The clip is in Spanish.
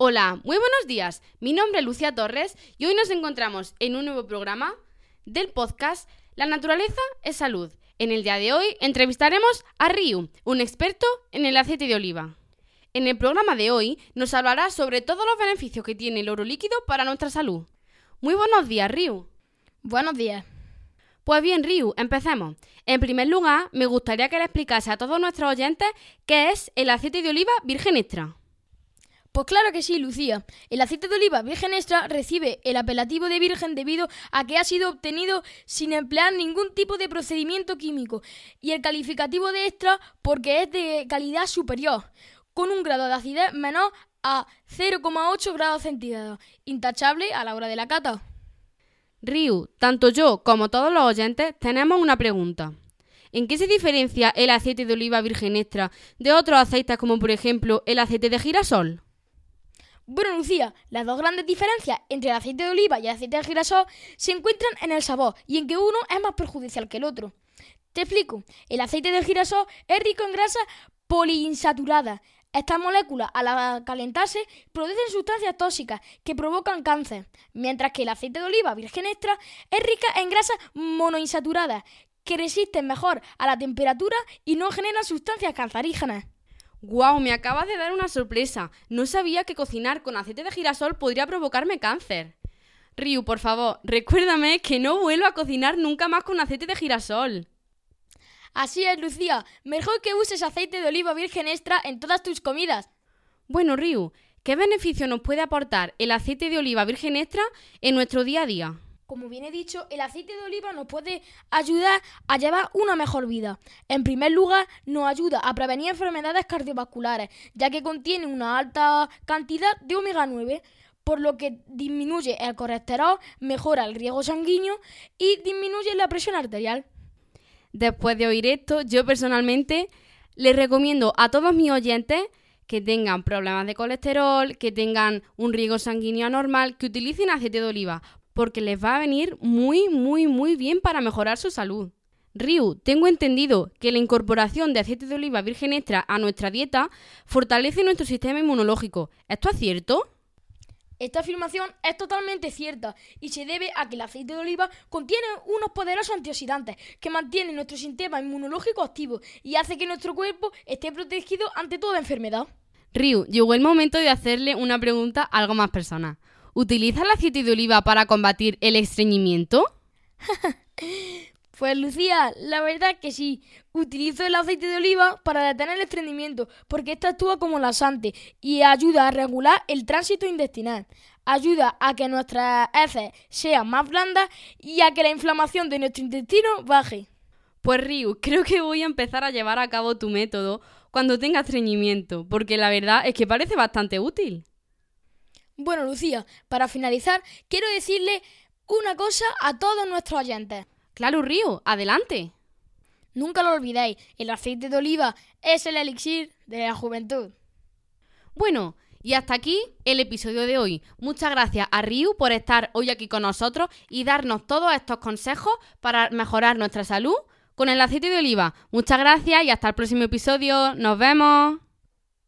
Hola, muy buenos días. Mi nombre es Lucia Torres y hoy nos encontramos en un nuevo programa del podcast La naturaleza es salud. En el día de hoy entrevistaremos a Ryu, un experto en el aceite de oliva. En el programa de hoy nos hablará sobre todos los beneficios que tiene el oro líquido para nuestra salud. Muy buenos días, Ryu. Buenos días. Pues bien, Ryu, empecemos. En primer lugar, me gustaría que le explicase a todos nuestros oyentes qué es el aceite de oliva virgen extra. Pues claro que sí, Lucía. El aceite de oliva virgen extra recibe el apelativo de virgen debido a que ha sido obtenido sin emplear ningún tipo de procedimiento químico y el calificativo de extra porque es de calidad superior, con un grado de acidez menor a 0,8 grados centígrados, intachable a la hora de la cata. Ryu, tanto yo como todos los oyentes tenemos una pregunta. ¿En qué se diferencia el aceite de oliva virgen extra de otros aceites como por ejemplo el aceite de girasol? Bueno, Lucía, las dos grandes diferencias entre el aceite de oliva y el aceite de girasol se encuentran en el sabor y en que uno es más perjudicial que el otro. Te explico. El aceite de girasol es rico en grasa poliinsaturada. Estas moléculas, al calentarse, producen sustancias tóxicas que provocan cáncer, mientras que el aceite de oliva virgen extra es rica en grasas monoinsaturadas que resisten mejor a la temperatura y no generan sustancias cancerígenas. ¡Guau! Me acabas de dar una sorpresa. No sabía que cocinar con aceite de girasol podría provocarme cáncer. Ryu, por favor, recuérdame que no vuelvo a cocinar nunca más con aceite de girasol. Así es, Lucía. Mejor que uses aceite de oliva virgen extra en todas tus comidas. Bueno, Ryu, ¿qué beneficio nos puede aportar el aceite de oliva virgen extra en nuestro día a día? Como bien he dicho, el aceite de oliva nos puede ayudar a llevar una mejor vida. En primer lugar, nos ayuda a prevenir enfermedades cardiovasculares, ya que contiene una alta cantidad de omega 9, por lo que disminuye el colesterol, mejora el riego sanguíneo y disminuye la presión arterial. Después de oír esto, yo personalmente les recomiendo a todos mis oyentes que tengan problemas de colesterol, que tengan un riego sanguíneo anormal, que utilicen aceite de oliva, porque les va a venir muy, muy, muy bien para mejorar su salud. Ryu, tengo entendido que la incorporación de aceite de oliva virgen extra a nuestra dieta fortalece nuestro sistema inmunológico. ¿Esto es cierto? Esta afirmación es totalmente cierta y se debe a que el aceite de oliva contiene unos poderosos antioxidantes que mantienen nuestro sistema inmunológico activo y hace que nuestro cuerpo esté protegido ante toda enfermedad. Ryu, llegó el momento de hacerle una pregunta algo más personal. ¿Utiliza el aceite de oliva para combatir el estreñimiento? pues Lucía, la verdad que sí. Utilizo el aceite de oliva para detener el estreñimiento porque esta actúa como lasante y ayuda a regular el tránsito intestinal. Ayuda a que nuestras heces sean más blandas y a que la inflamación de nuestro intestino baje. Pues Ryu, creo que voy a empezar a llevar a cabo tu método cuando tenga estreñimiento, porque la verdad es que parece bastante útil. Bueno, Lucía, para finalizar, quiero decirle una cosa a todos nuestros oyentes. Claro, Río, adelante. Nunca lo olvidéis, el aceite de oliva es el elixir de la juventud. Bueno, y hasta aquí el episodio de hoy. Muchas gracias a Ryu por estar hoy aquí con nosotros y darnos todos estos consejos para mejorar nuestra salud con el aceite de oliva. Muchas gracias y hasta el próximo episodio. Nos vemos.